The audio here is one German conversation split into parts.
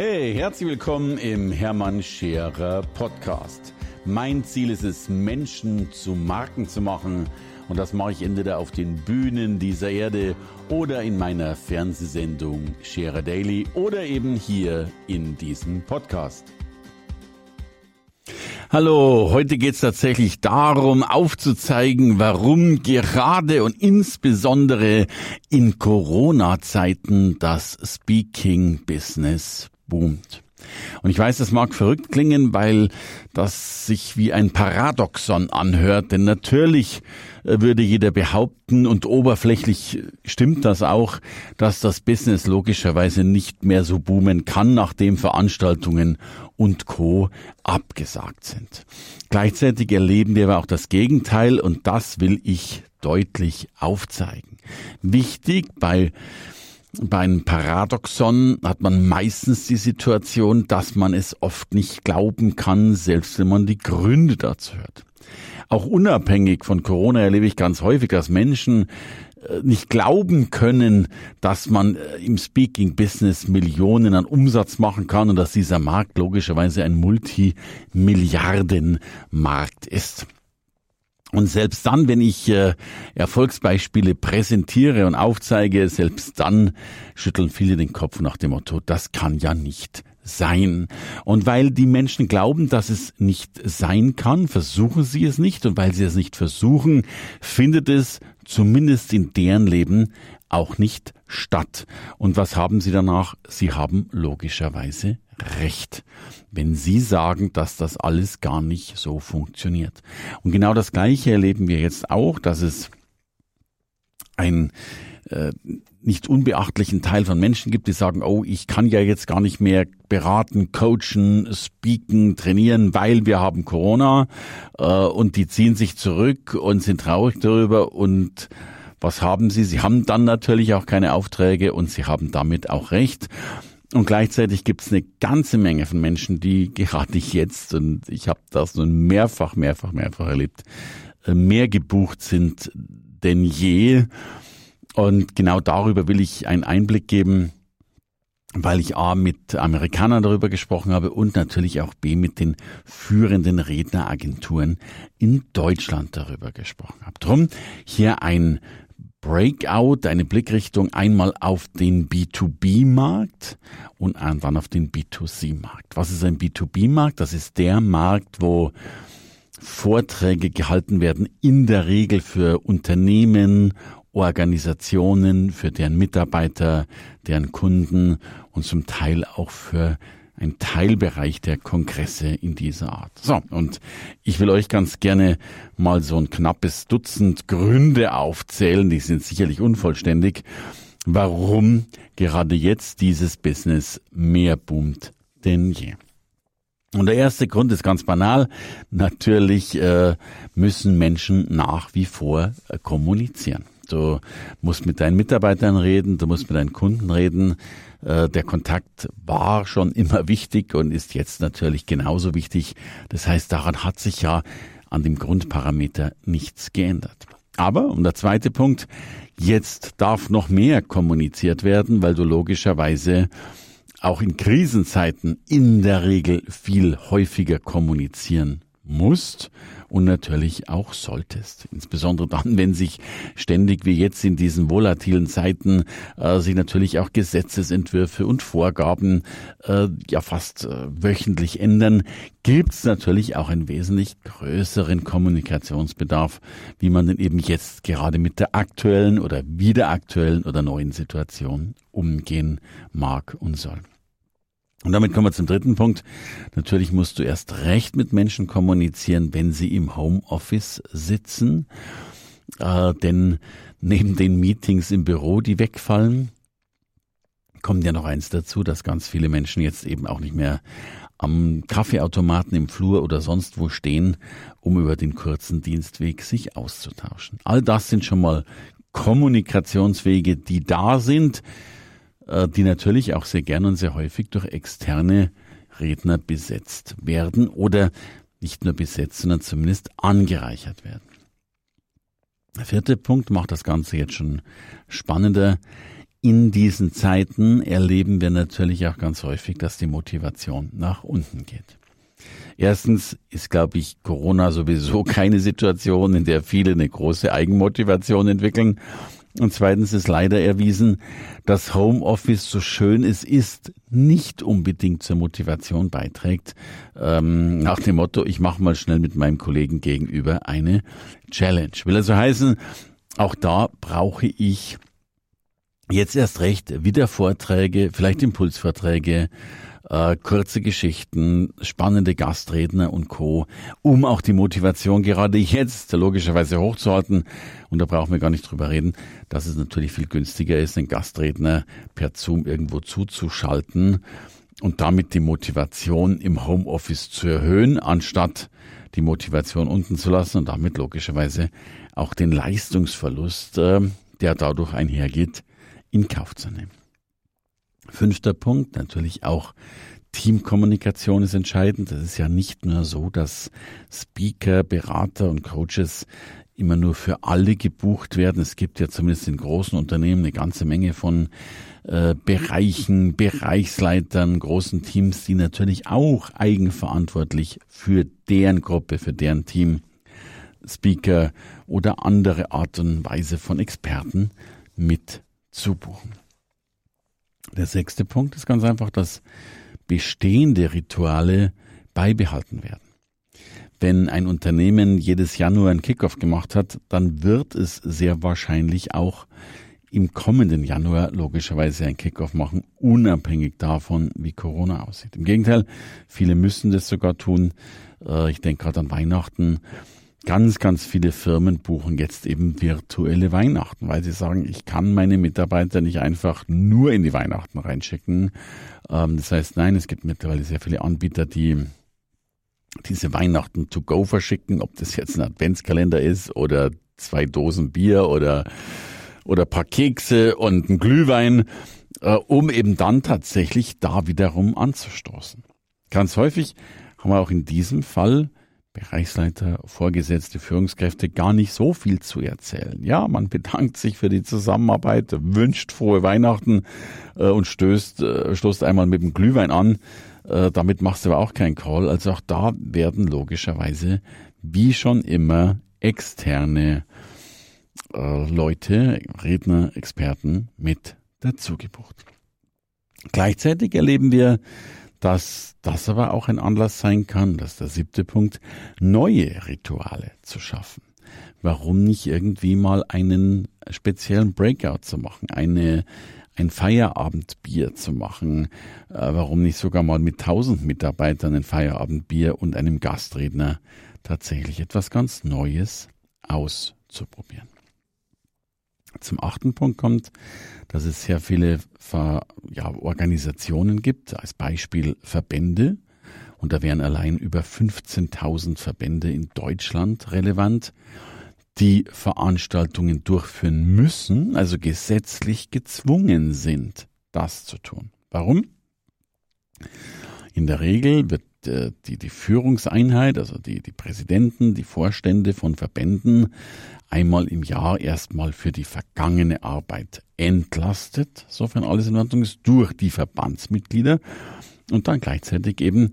Hey, herzlich willkommen im Hermann Scherer Podcast. Mein Ziel ist es, Menschen zu Marken zu machen. Und das mache ich entweder auf den Bühnen dieser Erde oder in meiner Fernsehsendung Scherer Daily oder eben hier in diesem Podcast. Hallo, heute geht es tatsächlich darum, aufzuzeigen, warum gerade und insbesondere in Corona-Zeiten das Speaking-Business boomt. Und ich weiß, das mag verrückt klingen, weil das sich wie ein Paradoxon anhört, denn natürlich äh, würde jeder behaupten, und oberflächlich stimmt das auch, dass das Business logischerweise nicht mehr so boomen kann, nachdem Veranstaltungen und Co. abgesagt sind. Gleichzeitig erleben wir aber auch das Gegenteil und das will ich deutlich aufzeigen. Wichtig bei bei einem Paradoxon hat man meistens die Situation, dass man es oft nicht glauben kann, selbst wenn man die Gründe dazu hört. Auch unabhängig von Corona erlebe ich ganz häufig, dass Menschen äh, nicht glauben können, dass man äh, im Speaking-Business Millionen an Umsatz machen kann und dass dieser Markt logischerweise ein Multimilliardenmarkt ist. Und selbst dann, wenn ich äh, Erfolgsbeispiele präsentiere und aufzeige, selbst dann schütteln viele den Kopf nach dem Motto, das kann ja nicht sein. Und weil die Menschen glauben, dass es nicht sein kann, versuchen sie es nicht. Und weil sie es nicht versuchen, findet es zumindest in deren Leben auch nicht statt. Und was haben sie danach? Sie haben logischerweise Recht, wenn Sie sagen, dass das alles gar nicht so funktioniert. Und genau das Gleiche erleben wir jetzt auch, dass es ein äh, nicht unbeachtlichen Teil von Menschen gibt, die sagen, oh, ich kann ja jetzt gar nicht mehr beraten, coachen, speaken, trainieren, weil wir haben Corona äh, und die ziehen sich zurück und sind traurig darüber und was haben sie? Sie haben dann natürlich auch keine Aufträge und sie haben damit auch recht. Und gleichzeitig gibt es eine ganze Menge von Menschen, die gerade jetzt, und ich habe das nun mehrfach, mehrfach, mehrfach erlebt, äh, mehr gebucht sind denn je. Und genau darüber will ich einen Einblick geben, weil ich A mit Amerikanern darüber gesprochen habe und natürlich auch B mit den führenden Redneragenturen in Deutschland darüber gesprochen habe. Drum hier ein Breakout, eine Blickrichtung einmal auf den B2B-Markt und dann auf den B2C-Markt. Was ist ein B2B-Markt? Das ist der Markt, wo Vorträge gehalten werden, in der Regel für Unternehmen, Organisationen, für deren Mitarbeiter, deren Kunden und zum Teil auch für ein Teilbereich der Kongresse in dieser Art. So, und ich will euch ganz gerne mal so ein knappes Dutzend Gründe aufzählen, die sind sicherlich unvollständig, warum gerade jetzt dieses Business mehr boomt denn je. Und der erste Grund ist ganz banal. Natürlich äh, müssen Menschen nach wie vor äh, kommunizieren. Du musst mit deinen Mitarbeitern reden, du musst mit deinen Kunden reden. Äh, der Kontakt war schon immer wichtig und ist jetzt natürlich genauso wichtig. Das heißt, daran hat sich ja an dem Grundparameter nichts geändert. Aber, und der zweite Punkt, jetzt darf noch mehr kommuniziert werden, weil du logischerweise auch in Krisenzeiten in der Regel viel häufiger kommunizieren musst und natürlich auch solltest. Insbesondere dann, wenn sich ständig wie jetzt in diesen volatilen Zeiten äh, sich natürlich auch Gesetzesentwürfe und Vorgaben äh, ja fast äh, wöchentlich ändern, gibt es natürlich auch einen wesentlich größeren Kommunikationsbedarf, wie man denn eben jetzt gerade mit der aktuellen oder wieder aktuellen oder neuen Situation umgehen mag und soll. Und damit kommen wir zum dritten Punkt. Natürlich musst du erst recht mit Menschen kommunizieren, wenn sie im Homeoffice sitzen. Äh, denn neben den Meetings im Büro, die wegfallen, kommt ja noch eins dazu, dass ganz viele Menschen jetzt eben auch nicht mehr am Kaffeeautomaten im Flur oder sonst wo stehen, um über den kurzen Dienstweg sich auszutauschen. All das sind schon mal Kommunikationswege, die da sind, die natürlich auch sehr gern und sehr häufig durch externe Redner besetzt werden oder nicht nur besetzt, sondern zumindest angereichert werden. Der vierte Punkt macht das Ganze jetzt schon spannender. in diesen Zeiten erleben wir natürlich auch ganz häufig, dass die Motivation nach unten geht. Erstens ist, glaube ich, Corona sowieso keine Situation, in der viele eine große Eigenmotivation entwickeln. Und zweitens ist leider erwiesen, dass Homeoffice, so schön es ist, nicht unbedingt zur Motivation beiträgt. Ähm, nach dem Motto, ich mache mal schnell mit meinem Kollegen gegenüber eine Challenge. Will also heißen, auch da brauche ich jetzt erst recht wieder Vorträge, vielleicht Impulsvorträge, äh, kurze Geschichten, spannende Gastredner und Co., um auch die Motivation gerade jetzt logischerweise hochzuhalten. Und da brauchen wir gar nicht drüber reden, dass es natürlich viel günstiger ist, einen Gastredner per Zoom irgendwo zuzuschalten und damit die Motivation im Homeoffice zu erhöhen, anstatt die Motivation unten zu lassen und damit logischerweise auch den Leistungsverlust, äh, der dadurch einhergeht, in Kauf zu nehmen. Fünfter Punkt, natürlich auch Teamkommunikation ist entscheidend. Es ist ja nicht nur so, dass Speaker, Berater und Coaches immer nur für alle gebucht werden. Es gibt ja zumindest in großen Unternehmen eine ganze Menge von äh, Bereichen, Bereichsleitern, großen Teams, die natürlich auch eigenverantwortlich für deren Gruppe, für deren Team Speaker oder andere Art und Weise von Experten mit zubuchen. Der sechste Punkt ist ganz einfach, dass bestehende Rituale beibehalten werden. Wenn ein Unternehmen jedes Jahr nur einen Kickoff gemacht hat, dann wird es sehr wahrscheinlich auch im kommenden Januar logischerweise ein Kickoff machen, unabhängig davon, wie Corona aussieht. Im Gegenteil, viele müssen das sogar tun. Äh, ich denke gerade an Weihnachten ganz, ganz viele Firmen buchen jetzt eben virtuelle Weihnachten, weil sie sagen, ich kann meine Mitarbeiter nicht einfach nur in die Weihnachten reinschicken. Ähm, das heißt, nein, es gibt mittlerweile sehr viele Anbieter, die diese Weihnachten to go verschicken, ob das jetzt ein Adventskalender ist oder zwei Dosen Bier oder, oder paar Kekse und ein Glühwein, äh, um eben dann tatsächlich da wiederum anzustoßen. Ganz häufig haben wir auch in diesem Fall Bereichsleiter, Vorgesetzte, Führungskräfte gar nicht so viel zu erzählen. Ja, man bedankt sich für die Zusammenarbeit, wünscht frohe Weihnachten äh, und stößt, äh, stoßt einmal mit dem Glühwein an. Äh, damit machst du aber auch keinen Call. Also auch da werden logischerweise, wie schon immer, externe äh, Leute, Redner, Experten mit dazu gebucht. Gleichzeitig erleben wir dass das aber auch ein Anlass sein kann, dass der siebte Punkt, neue Rituale zu schaffen. Warum nicht irgendwie mal einen speziellen Breakout zu machen, eine, ein Feierabendbier zu machen, äh, warum nicht sogar mal mit tausend Mitarbeitern ein Feierabendbier und einem Gastredner tatsächlich etwas ganz Neues auszuprobieren. Zum achten Punkt kommt, dass es sehr viele Ver, ja, Organisationen gibt, als Beispiel Verbände. Und da wären allein über 15.000 Verbände in Deutschland relevant, die Veranstaltungen durchführen müssen, also gesetzlich gezwungen sind, das zu tun. Warum? In der Regel wird äh, die, die Führungseinheit, also die, die Präsidenten, die Vorstände von Verbänden einmal im Jahr erstmal für die vergangene Arbeit entlastet, sofern alles in Ordnung ist, durch die Verbandsmitglieder und dann gleichzeitig eben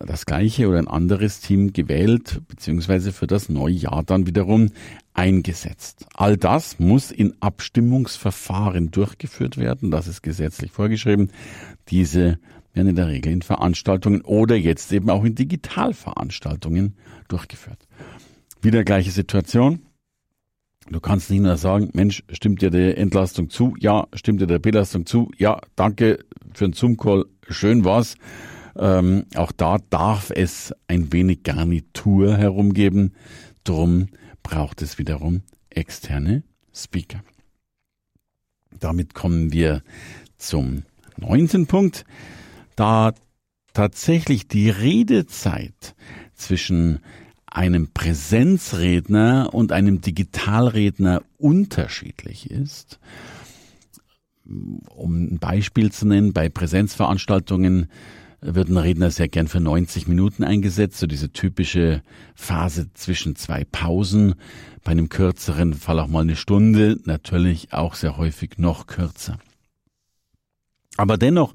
das gleiche oder ein anderes Team gewählt, beziehungsweise für das neue Jahr dann wiederum eingesetzt. All das muss in Abstimmungsverfahren durchgeführt werden, das ist gesetzlich vorgeschrieben. Diese werden in der Regel in Veranstaltungen oder jetzt eben auch in Digitalveranstaltungen durchgeführt. Wieder gleiche Situation. Du kannst nicht nur sagen, Mensch, stimmt dir die Entlastung zu? Ja, stimmt dir der Belastung zu? Ja, danke für den Zoom-Call, schön war's. Ähm, auch da darf es ein wenig Garnitur herumgeben. Drum braucht es wiederum externe Speaker. Damit kommen wir zum neunten Punkt. Da tatsächlich die Redezeit zwischen einem Präsenzredner und einem Digitalredner unterschiedlich ist. Um ein Beispiel zu nennen, bei Präsenzveranstaltungen wird ein Redner sehr gern für 90 Minuten eingesetzt, so diese typische Phase zwischen zwei Pausen. Bei einem kürzeren Fall auch mal eine Stunde, natürlich auch sehr häufig noch kürzer. Aber dennoch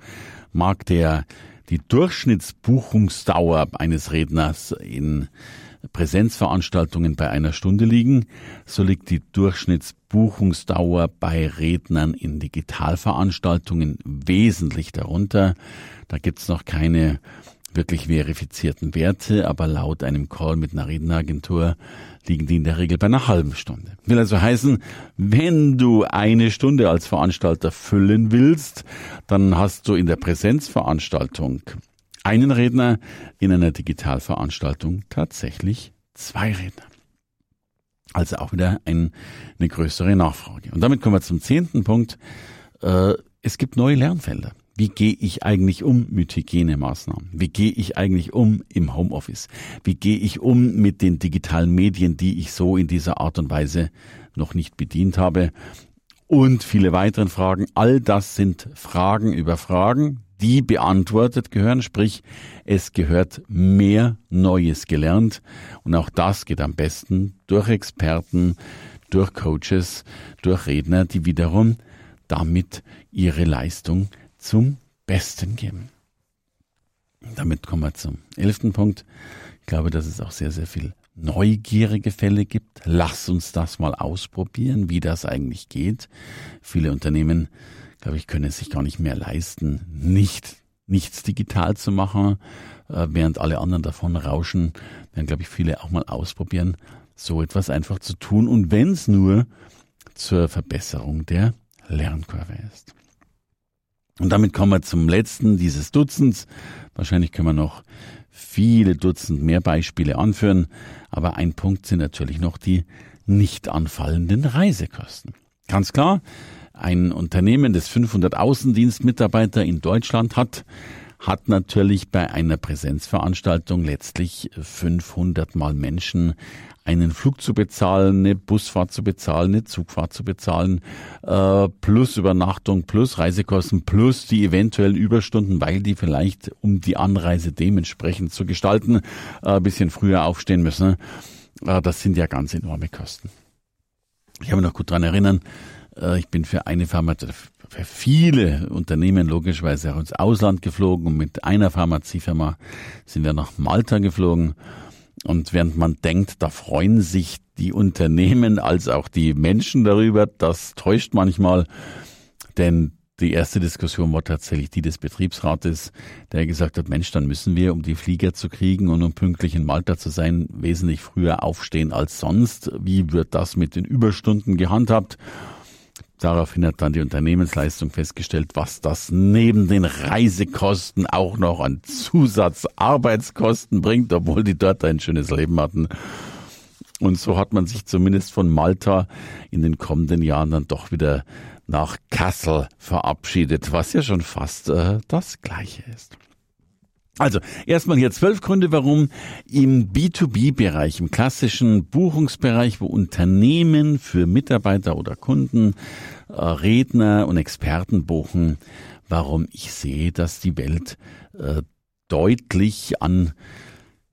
mag der die Durchschnittsbuchungsdauer eines Redners in Präsenzveranstaltungen bei einer Stunde liegen, so liegt die Durchschnittsbuchungsdauer bei Rednern in Digitalveranstaltungen wesentlich darunter. Da gibt's noch keine wirklich verifizierten Werte, aber laut einem Call mit einer Redneragentur liegen die in der Regel bei einer halben Stunde. Will also heißen, wenn du eine Stunde als Veranstalter füllen willst, dann hast du in der Präsenzveranstaltung einen Redner, in einer Digitalveranstaltung tatsächlich zwei Redner. Also auch wieder ein, eine größere Nachfrage. Und damit kommen wir zum zehnten Punkt. Äh, es gibt neue Lernfelder. Wie gehe ich eigentlich um mit Hygienemaßnahmen? Wie gehe ich eigentlich um im Homeoffice? Wie gehe ich um mit den digitalen Medien, die ich so in dieser Art und Weise noch nicht bedient habe? Und viele weitere Fragen. All das sind Fragen über Fragen, die beantwortet gehören. Sprich, es gehört mehr Neues gelernt. Und auch das geht am besten durch Experten, durch Coaches, durch Redner, die wiederum damit ihre Leistung zum Besten geben. Damit kommen wir zum elften Punkt. Ich glaube, dass es auch sehr, sehr viel neugierige Fälle gibt. Lass uns das mal ausprobieren, wie das eigentlich geht. Viele Unternehmen, glaube ich, können es sich gar nicht mehr leisten, nicht nichts digital zu machen, äh, während alle anderen davon rauschen. Dann glaube ich, viele auch mal ausprobieren, so etwas einfach zu tun und wenn es nur zur Verbesserung der Lernkurve ist. Und damit kommen wir zum letzten dieses Dutzends. Wahrscheinlich können wir noch viele Dutzend mehr Beispiele anführen, aber ein Punkt sind natürlich noch die nicht anfallenden Reisekosten. Ganz klar, ein Unternehmen, das 500 Außendienstmitarbeiter in Deutschland hat, hat natürlich bei einer Präsenzveranstaltung letztlich 500 mal Menschen einen Flug zu bezahlen, eine Busfahrt zu bezahlen, eine Zugfahrt zu bezahlen, äh, plus Übernachtung, plus Reisekosten, plus die eventuellen Überstunden, weil die vielleicht, um die Anreise dementsprechend zu gestalten, äh, bisschen früher aufstehen müssen. Äh, das sind ja ganz enorme Kosten. Ich habe mich noch gut dran erinnern, ich bin für eine Firma, für viele Unternehmen logischerweise auch ins Ausland geflogen und mit einer Pharmaziefirma sind wir nach Malta geflogen und während man denkt, da freuen sich die Unternehmen als auch die Menschen darüber, das täuscht manchmal, denn die erste Diskussion war tatsächlich die des Betriebsrates, der gesagt hat, Mensch, dann müssen wir, um die Flieger zu kriegen und um pünktlich in Malta zu sein, wesentlich früher aufstehen als sonst. Wie wird das mit den Überstunden gehandhabt? Daraufhin hat dann die Unternehmensleistung festgestellt, was das neben den Reisekosten auch noch an Zusatzarbeitskosten bringt, obwohl die dort ein schönes Leben hatten. Und so hat man sich zumindest von Malta in den kommenden Jahren dann doch wieder nach Kassel verabschiedet, was ja schon fast äh, das gleiche ist. Also, erstmal hier zwölf Gründe, warum im B2B-Bereich, im klassischen Buchungsbereich, wo Unternehmen für Mitarbeiter oder Kunden äh, Redner und Experten buchen, warum ich sehe, dass die Welt äh, deutlich an,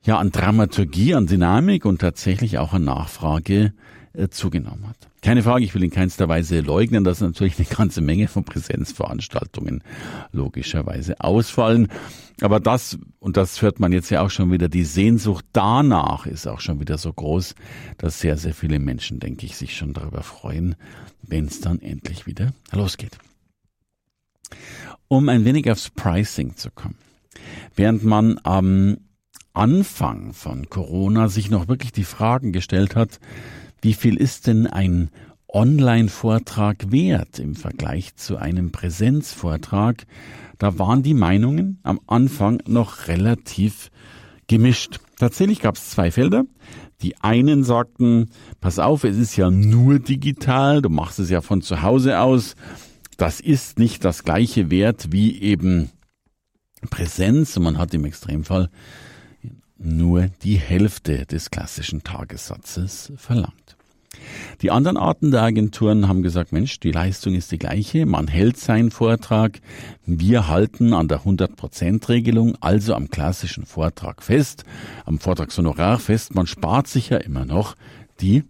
ja, an Dramaturgie, an Dynamik und tatsächlich auch an Nachfrage äh, zugenommen hat. Keine Frage, ich will in keinster Weise leugnen, dass natürlich eine ganze Menge von Präsenzveranstaltungen logischerweise ausfallen. Aber das, und das hört man jetzt ja auch schon wieder, die Sehnsucht danach ist auch schon wieder so groß, dass sehr, sehr viele Menschen, denke ich, sich schon darüber freuen, wenn es dann endlich wieder losgeht. Um ein wenig aufs Pricing zu kommen. Während man am Anfang von Corona sich noch wirklich die Fragen gestellt hat, wie viel ist denn ein Online-Vortrag wert im Vergleich zu einem Präsenzvortrag? Da waren die Meinungen am Anfang noch relativ gemischt. Tatsächlich gab es zwei Felder. Die einen sagten, pass auf, es ist ja nur digital, du machst es ja von zu Hause aus. Das ist nicht das gleiche Wert wie eben Präsenz und man hat im Extremfall nur die Hälfte des klassischen Tagessatzes verlangt. Die anderen Arten der Agenturen haben gesagt, Mensch, die Leistung ist die gleiche, man hält seinen Vortrag, wir halten an der 100%-Regelung, also am klassischen Vortrag fest, am Vortragshonorar fest, man spart sich ja immer noch die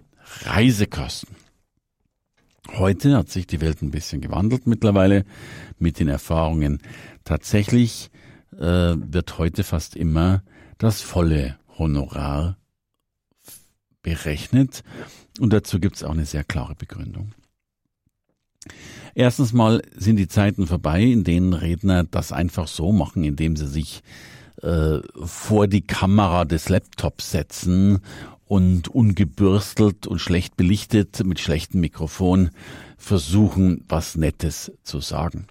Reisekosten. Heute hat sich die Welt ein bisschen gewandelt mittlerweile mit den Erfahrungen. Tatsächlich äh, wird heute fast immer das volle Honorar berechnet und dazu gibt es auch eine sehr klare Begründung. Erstens mal sind die Zeiten vorbei, in denen Redner das einfach so machen, indem sie sich äh, vor die Kamera des Laptops setzen und ungebürstelt und schlecht belichtet mit schlechtem Mikrofon versuchen, was Nettes zu sagen.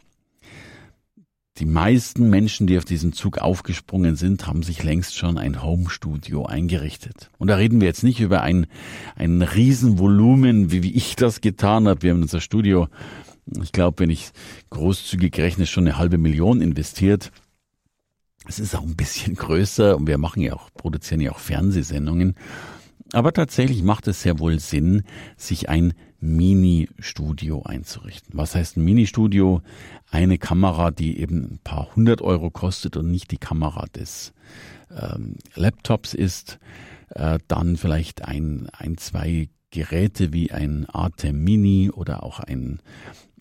Die meisten Menschen, die auf diesen Zug aufgesprungen sind, haben sich längst schon ein Home-Studio eingerichtet. Und da reden wir jetzt nicht über ein, ein Riesenvolumen, wie, wie ich das getan habe. Wir haben unser Studio, ich glaube, wenn ich großzügig rechne, schon eine halbe Million investiert. Es ist auch ein bisschen größer und wir machen ja auch, produzieren ja auch Fernsehsendungen. Aber tatsächlich macht es sehr wohl Sinn, sich ein Mini-Studio einzurichten. Was heißt ein Mini-Studio? Eine Kamera, die eben ein paar hundert Euro kostet und nicht die Kamera des ähm, Laptops ist. Äh, dann vielleicht ein, ein, zwei Geräte wie ein Atem Mini oder auch ein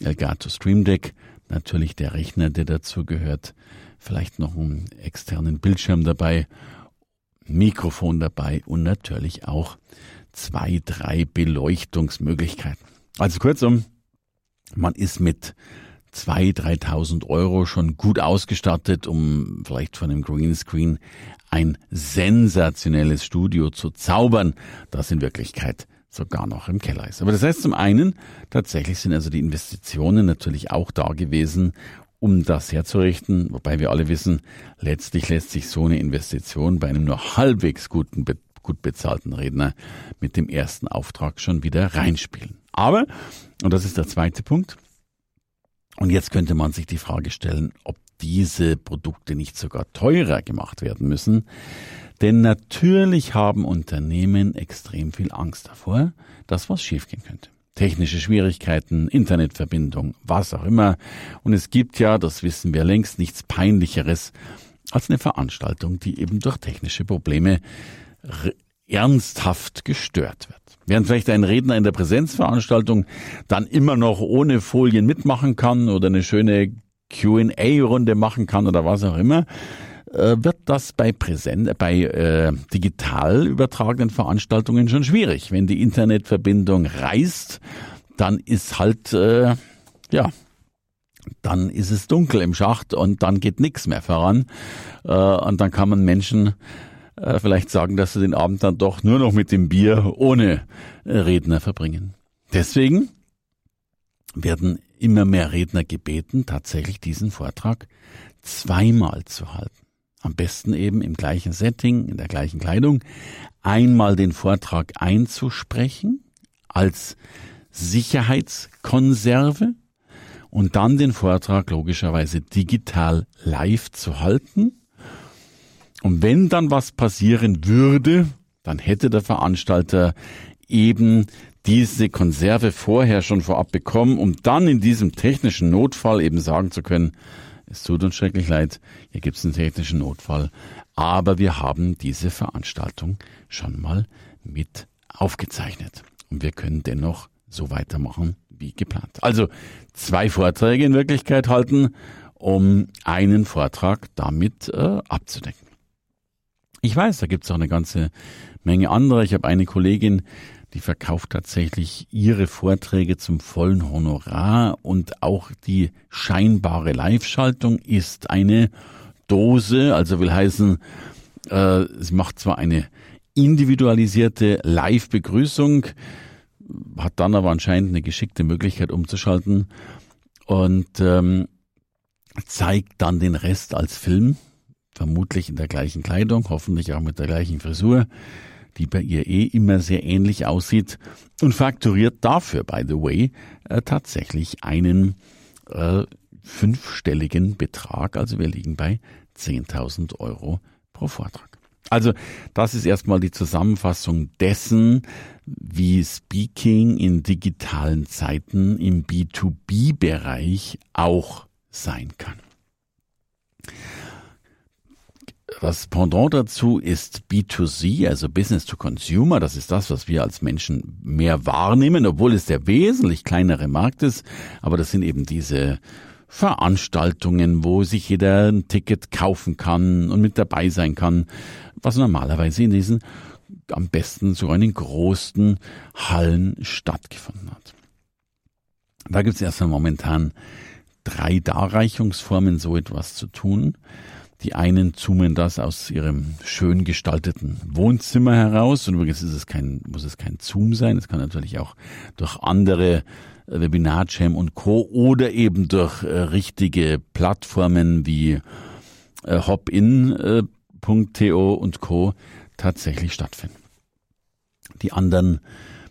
Elgato Stream Deck. Natürlich der Rechner, der dazu gehört. Vielleicht noch einen externen Bildschirm dabei Mikrofon dabei und natürlich auch zwei, drei Beleuchtungsmöglichkeiten. Also kurzum, man ist mit zwei, dreitausend Euro schon gut ausgestattet, um vielleicht von einem Greenscreen ein sensationelles Studio zu zaubern, das in Wirklichkeit sogar noch im Keller ist. Aber das heißt zum einen, tatsächlich sind also die Investitionen natürlich auch da gewesen, um das herzurichten, wobei wir alle wissen, letztlich lässt sich so eine Investition bei einem nur halbwegs guten, gut bezahlten Redner mit dem ersten Auftrag schon wieder reinspielen. Aber, und das ist der zweite Punkt, und jetzt könnte man sich die Frage stellen, ob diese Produkte nicht sogar teurer gemacht werden müssen. Denn natürlich haben Unternehmen extrem viel Angst davor, dass was schiefgehen könnte technische Schwierigkeiten, Internetverbindung, was auch immer. Und es gibt ja, das wissen wir längst, nichts Peinlicheres als eine Veranstaltung, die eben durch technische Probleme ernsthaft gestört wird. Während vielleicht ein Redner in der Präsenzveranstaltung dann immer noch ohne Folien mitmachen kann oder eine schöne Q&A-Runde machen kann oder was auch immer, äh, wird das bei Präsent, bei äh, digital übertragenen Veranstaltungen schon schwierig. Wenn die Internetverbindung reißt, dann ist halt äh, ja dann ist es dunkel im Schacht und dann geht nichts mehr voran äh, und dann kann man Menschen äh, vielleicht sagen, dass sie den Abend dann doch nur noch mit dem Bier ohne äh, Redner verbringen. Deswegen werden immer mehr Redner gebeten, tatsächlich diesen Vortrag zweimal zu halten am besten eben im gleichen Setting, in der gleichen Kleidung, einmal den Vortrag einzusprechen als Sicherheitskonserve und dann den Vortrag logischerweise digital live zu halten. Und wenn dann was passieren würde, dann hätte der Veranstalter eben diese Konserve vorher schon vorab bekommen, um dann in diesem technischen Notfall eben sagen zu können, es tut uns schrecklich leid, hier gibt es einen technischen Notfall, aber wir haben diese Veranstaltung schon mal mit aufgezeichnet. Und wir können dennoch so weitermachen wie geplant. Also zwei Vorträge in Wirklichkeit halten, um einen Vortrag damit äh, abzudecken. Ich weiß, da gibt es auch eine ganze Menge anderer. Ich habe eine Kollegin, die verkauft tatsächlich ihre Vorträge zum vollen Honorar und auch die scheinbare Live-Schaltung ist eine Dose, also will heißen, äh, sie macht zwar eine individualisierte Live-Begrüßung, hat dann aber anscheinend eine geschickte Möglichkeit umzuschalten und ähm, zeigt dann den Rest als Film, vermutlich in der gleichen Kleidung, hoffentlich auch mit der gleichen Frisur die bei ihr eh immer sehr ähnlich aussieht und fakturiert dafür, by the way, äh, tatsächlich einen äh, fünfstelligen Betrag. Also wir liegen bei 10.000 Euro pro Vortrag. Also das ist erstmal die Zusammenfassung dessen, wie Speaking in digitalen Zeiten im B2B-Bereich auch sein kann. Das Pendant dazu ist B2C, also Business to Consumer. Das ist das, was wir als Menschen mehr wahrnehmen, obwohl es der wesentlich kleinere Markt ist. Aber das sind eben diese Veranstaltungen, wo sich jeder ein Ticket kaufen kann und mit dabei sein kann, was normalerweise in diesen am besten so in den großen Hallen stattgefunden hat. Da gibt es erstmal momentan drei Darreichungsformen, so etwas zu tun. Die einen zoomen das aus ihrem schön gestalteten Wohnzimmer heraus. Und übrigens ist es kein, muss es kein Zoom sein. Es kann natürlich auch durch andere äh, Webinarjam und Co. oder eben durch äh, richtige Plattformen wie äh, hopin.to äh, und Co. tatsächlich stattfinden. Die anderen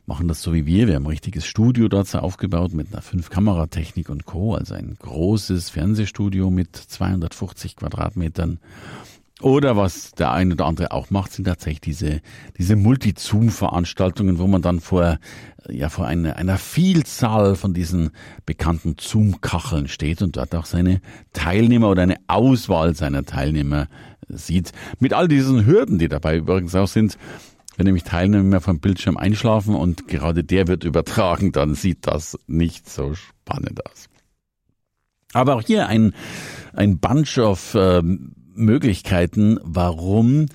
machen das so wie wir. Wir haben ein richtiges Studio dort aufgebaut mit einer Fünf-Kamera-Technik und Co. Also ein großes Fernsehstudio mit 250 Quadratmetern. Oder was der eine oder andere auch macht, sind tatsächlich diese, diese Multi-Zoom-Veranstaltungen, wo man dann vor, ja, vor einer, einer Vielzahl von diesen bekannten Zoom-Kacheln steht und dort auch seine Teilnehmer oder eine Auswahl seiner Teilnehmer sieht. Mit all diesen Hürden, die dabei übrigens auch sind, wenn nämlich Teilnehmer vom Bildschirm einschlafen und gerade der wird übertragen, dann sieht das nicht so spannend aus. Aber auch hier ein, ein Bunch of äh, Möglichkeiten, warum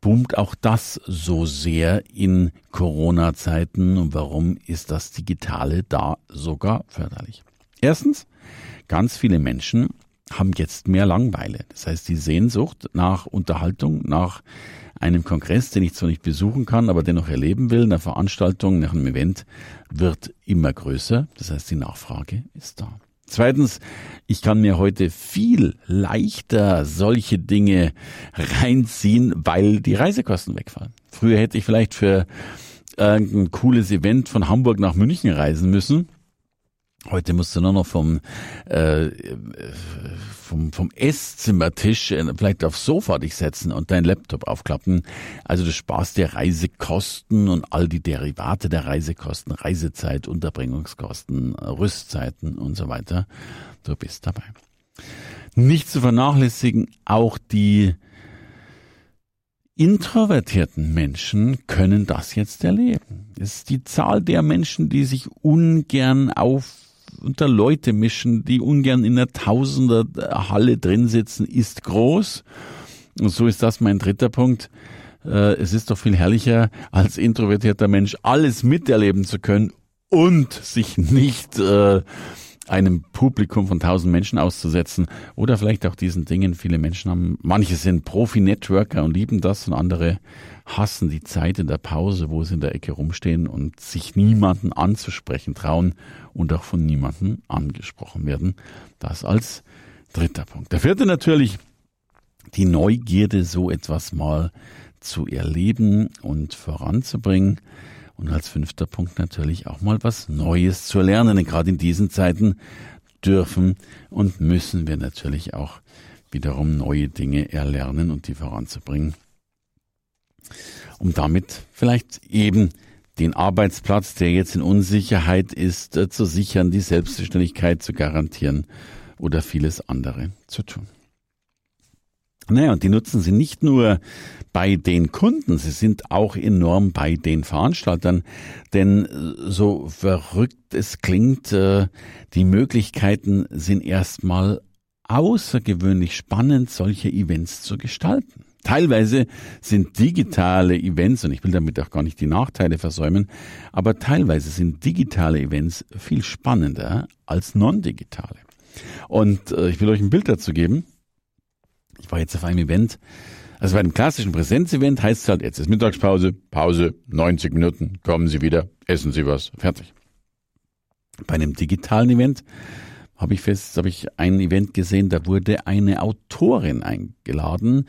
boomt auch das so sehr in Corona-Zeiten und warum ist das Digitale da sogar förderlich? Erstens, ganz viele Menschen haben jetzt mehr Langweile. Das heißt, die Sehnsucht nach Unterhaltung, nach einem Kongress, den ich zwar nicht besuchen kann, aber dennoch erleben will, einer Veranstaltung, nach einem Event, wird immer größer. Das heißt, die Nachfrage ist da. Zweitens, ich kann mir heute viel leichter solche Dinge reinziehen, weil die Reisekosten wegfallen. Früher hätte ich vielleicht für ein cooles Event von Hamburg nach München reisen müssen. Heute musst du nur noch vom äh, vom, vom Esszimmertisch äh, vielleicht aufs Sofa dich setzen und deinen Laptop aufklappen. Also du sparst dir Reisekosten und all die Derivate der Reisekosten, Reisezeit, Unterbringungskosten, Rüstzeiten und so weiter. Du bist dabei. Nicht zu vernachlässigen, auch die introvertierten Menschen können das jetzt erleben. Es ist die Zahl der Menschen, die sich ungern auf unter Leute mischen, die ungern in einer Tausender Halle drin sitzen, ist groß. Und so ist das mein dritter Punkt. Äh, es ist doch viel herrlicher, als introvertierter Mensch alles miterleben zu können und sich nicht äh, einem Publikum von tausend Menschen auszusetzen oder vielleicht auch diesen Dingen. Viele Menschen haben, manche sind Profi-Networker und lieben das und andere hassen die Zeit in der Pause, wo sie in der Ecke rumstehen und sich niemanden anzusprechen trauen und auch von niemanden angesprochen werden. Das als dritter Punkt. Der vierte natürlich, die Neugierde, so etwas mal zu erleben und voranzubringen. Und als fünfter Punkt natürlich auch mal was Neues zu lernen. Denn gerade in diesen Zeiten dürfen und müssen wir natürlich auch wiederum neue Dinge erlernen und die voranzubringen um damit vielleicht eben den Arbeitsplatz, der jetzt in Unsicherheit ist, äh, zu sichern, die Selbstständigkeit zu garantieren oder vieles andere zu tun. Naja, und die nutzen sie nicht nur bei den Kunden, sie sind auch enorm bei den Veranstaltern, denn äh, so verrückt es klingt, äh, die Möglichkeiten sind erstmal außergewöhnlich spannend, solche Events zu gestalten. Teilweise sind digitale Events, und ich will damit auch gar nicht die Nachteile versäumen, aber teilweise sind digitale Events viel spannender als non-digitale. Und äh, ich will euch ein Bild dazu geben. Ich war jetzt auf einem Event, also bei einem klassischen Präsenzevent heißt es halt, jetzt ist Mittagspause, Pause, 90 Minuten, kommen Sie wieder, essen Sie was, fertig. Bei einem digitalen Event habe ich fest, habe ich ein Event gesehen, da wurde eine Autorin eingeladen,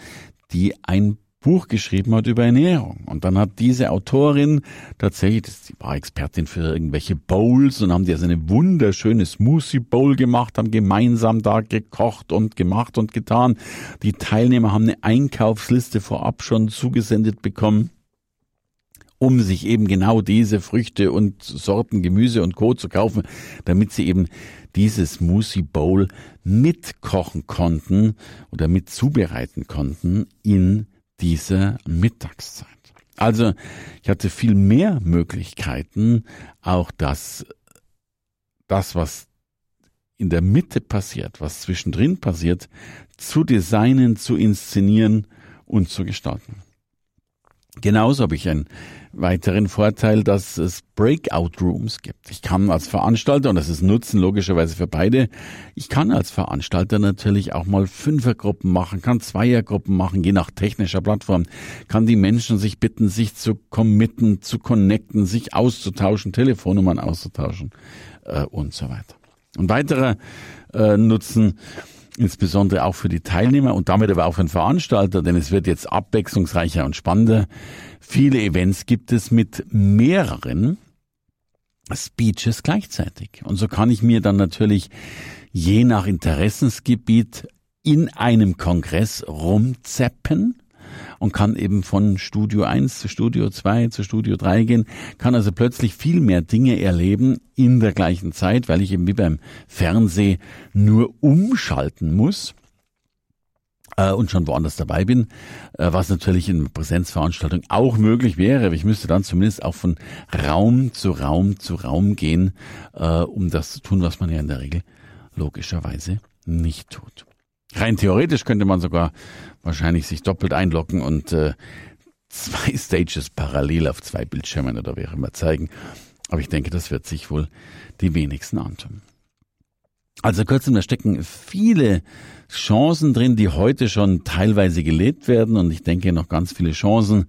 die ein Buch geschrieben hat über Ernährung. Und dann hat diese Autorin tatsächlich, sie war Expertin für irgendwelche Bowls und haben die also eine wunderschöne Smoothie Bowl gemacht, haben gemeinsam da gekocht und gemacht und getan. Die Teilnehmer haben eine Einkaufsliste vorab schon zugesendet bekommen um sich eben genau diese Früchte und Sorten Gemüse und Co. zu kaufen, damit sie eben diese Smoothie Bowl mitkochen konnten oder mit zubereiten konnten in dieser Mittagszeit. Also ich hatte viel mehr Möglichkeiten, auch das, das, was in der Mitte passiert, was zwischendrin passiert, zu designen, zu inszenieren und zu gestalten. Genauso habe ich einen weiteren Vorteil, dass es Breakout Rooms gibt. Ich kann als Veranstalter, und das ist Nutzen logischerweise für beide, ich kann als Veranstalter natürlich auch mal Fünfergruppen machen, kann Zweiergruppen machen, je nach technischer Plattform, kann die Menschen sich bitten, sich zu committen, zu connecten, sich auszutauschen, Telefonnummern auszutauschen äh, und so weiter. Ein weiterer äh, Nutzen insbesondere auch für die Teilnehmer und damit aber auch für den Veranstalter, denn es wird jetzt abwechslungsreicher und spannender. Viele Events gibt es mit mehreren Speeches gleichzeitig. Und so kann ich mir dann natürlich je nach Interessensgebiet in einem Kongress rumzeppen und kann eben von Studio 1 zu Studio 2 zu Studio 3 gehen, kann also plötzlich viel mehr Dinge erleben in der gleichen Zeit, weil ich eben wie beim Fernseh nur umschalten muss äh, und schon woanders dabei bin, äh, was natürlich in Präsenzveranstaltung auch möglich wäre. Ich müsste dann zumindest auch von Raum zu Raum zu Raum gehen, äh, um das zu tun, was man ja in der Regel logischerweise nicht tut. Rein theoretisch könnte man sogar wahrscheinlich sich doppelt einloggen und äh, zwei Stages parallel auf zwei Bildschirmen oder wie auch immer zeigen. Aber ich denke, das wird sich wohl die wenigsten antun. Also kurzum, da stecken viele Chancen drin, die heute schon teilweise gelebt werden und ich denke noch ganz viele Chancen,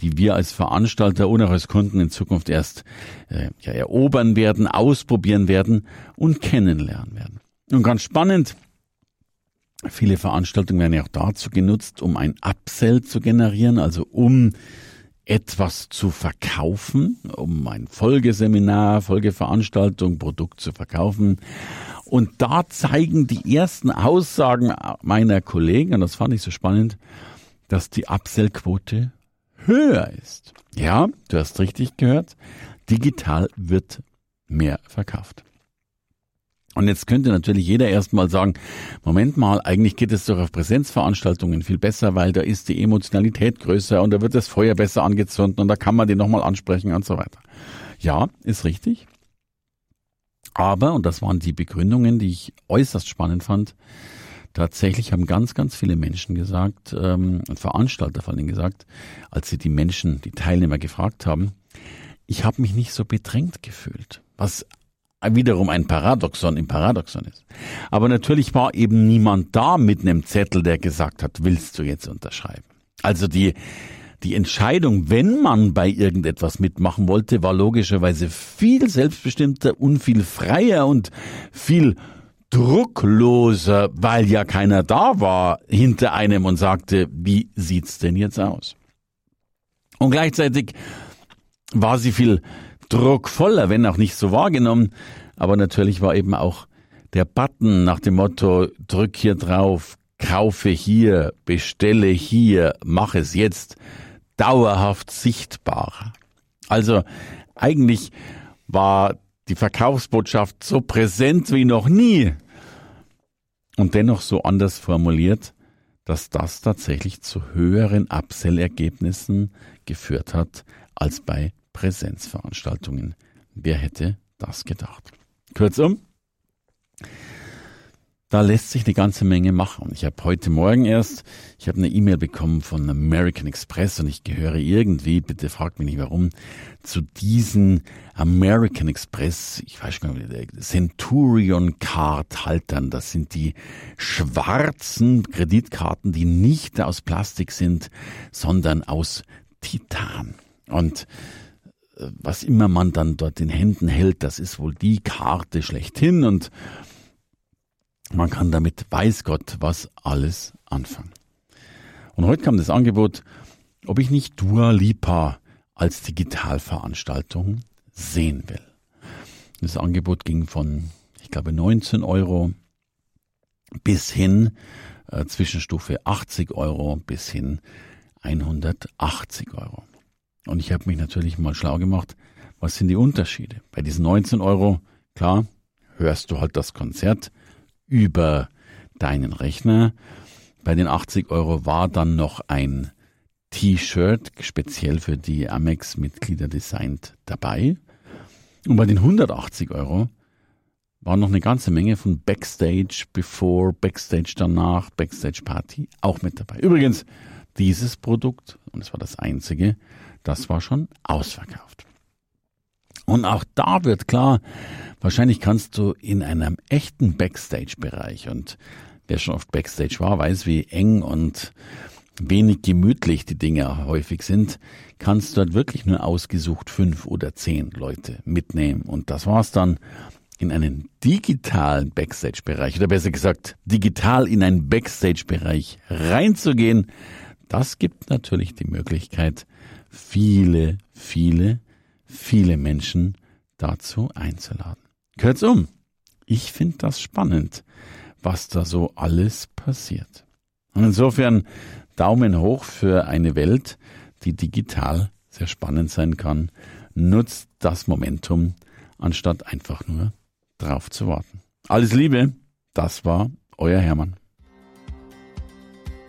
die wir als Veranstalter und auch als Kunden in Zukunft erst äh, ja, erobern werden, ausprobieren werden und kennenlernen werden. Und ganz spannend, Viele Veranstaltungen werden ja auch dazu genutzt, um ein Upsell zu generieren, also um etwas zu verkaufen, um ein Folgeseminar, Folgeveranstaltung, Produkt zu verkaufen. Und da zeigen die ersten Aussagen meiner Kollegen, und das fand ich so spannend, dass die Upsell-Quote höher ist. Ja, du hast richtig gehört, digital wird mehr verkauft. Und jetzt könnte natürlich jeder erstmal sagen, Moment mal, eigentlich geht es doch auf Präsenzveranstaltungen viel besser, weil da ist die Emotionalität größer und da wird das Feuer besser angezündet und da kann man die nochmal ansprechen und so weiter. Ja, ist richtig. Aber, und das waren die Begründungen, die ich äußerst spannend fand, tatsächlich haben ganz, ganz viele Menschen gesagt, ähm, Veranstalter vor allem gesagt, als sie die Menschen, die Teilnehmer gefragt haben, ich habe mich nicht so bedrängt gefühlt. Was wiederum ein Paradoxon im Paradoxon ist. Aber natürlich war eben niemand da mit einem Zettel, der gesagt hat, willst du jetzt unterschreiben? Also die, die Entscheidung, wenn man bei irgendetwas mitmachen wollte, war logischerweise viel selbstbestimmter und viel freier und viel druckloser, weil ja keiner da war hinter einem und sagte, wie sieht's denn jetzt aus? Und gleichzeitig war sie viel druckvoller, wenn auch nicht so wahrgenommen. Aber natürlich war eben auch der Button nach dem Motto, drück hier drauf, kaufe hier, bestelle hier, mach es jetzt, dauerhaft sichtbar. Also eigentlich war die Verkaufsbotschaft so präsent wie noch nie und dennoch so anders formuliert, dass das tatsächlich zu höheren Upsell-Ergebnissen geführt hat als bei Präsenzveranstaltungen. Wer hätte das gedacht? Kurzum, da lässt sich eine ganze Menge machen. Ich habe heute Morgen erst, ich habe eine E-Mail bekommen von American Express und ich gehöre irgendwie, bitte fragt mich nicht warum, zu diesen American Express, ich weiß gar nicht, Centurion Card Haltern. Das sind die schwarzen Kreditkarten, die nicht aus Plastik sind, sondern aus Titan. Und was immer man dann dort in Händen hält, das ist wohl die Karte schlechthin und man kann damit, weiß Gott, was alles anfangen. Und heute kam das Angebot, ob ich nicht Dua Lipa als Digitalveranstaltung sehen will. Das Angebot ging von, ich glaube, 19 Euro bis hin äh, Zwischenstufe 80 Euro bis hin 180 Euro. Und ich habe mich natürlich mal schlau gemacht, was sind die Unterschiede? Bei diesen 19 Euro, klar, hörst du halt das Konzert über deinen Rechner. Bei den 80 Euro war dann noch ein T-Shirt speziell für die Amex-Mitglieder designt dabei. Und bei den 180 Euro war noch eine ganze Menge von Backstage before, Backstage danach, Backstage Party auch mit dabei. Übrigens, dieses Produkt, und es war das einzige, das war schon ausverkauft. Und auch da wird klar, wahrscheinlich kannst du in einem echten Backstage-Bereich und wer schon oft Backstage war, weiß, wie eng und wenig gemütlich die Dinge häufig sind, kannst dort wirklich nur ausgesucht fünf oder zehn Leute mitnehmen. Und das war's dann in einen digitalen Backstage-Bereich oder besser gesagt digital in einen Backstage-Bereich reinzugehen. Das gibt natürlich die Möglichkeit, viele, viele, viele Menschen dazu einzuladen. Kurzum, ich finde das spannend, was da so alles passiert. Und insofern Daumen hoch für eine Welt, die digital sehr spannend sein kann. Nutzt das Momentum, anstatt einfach nur drauf zu warten. Alles Liebe, das war euer Hermann.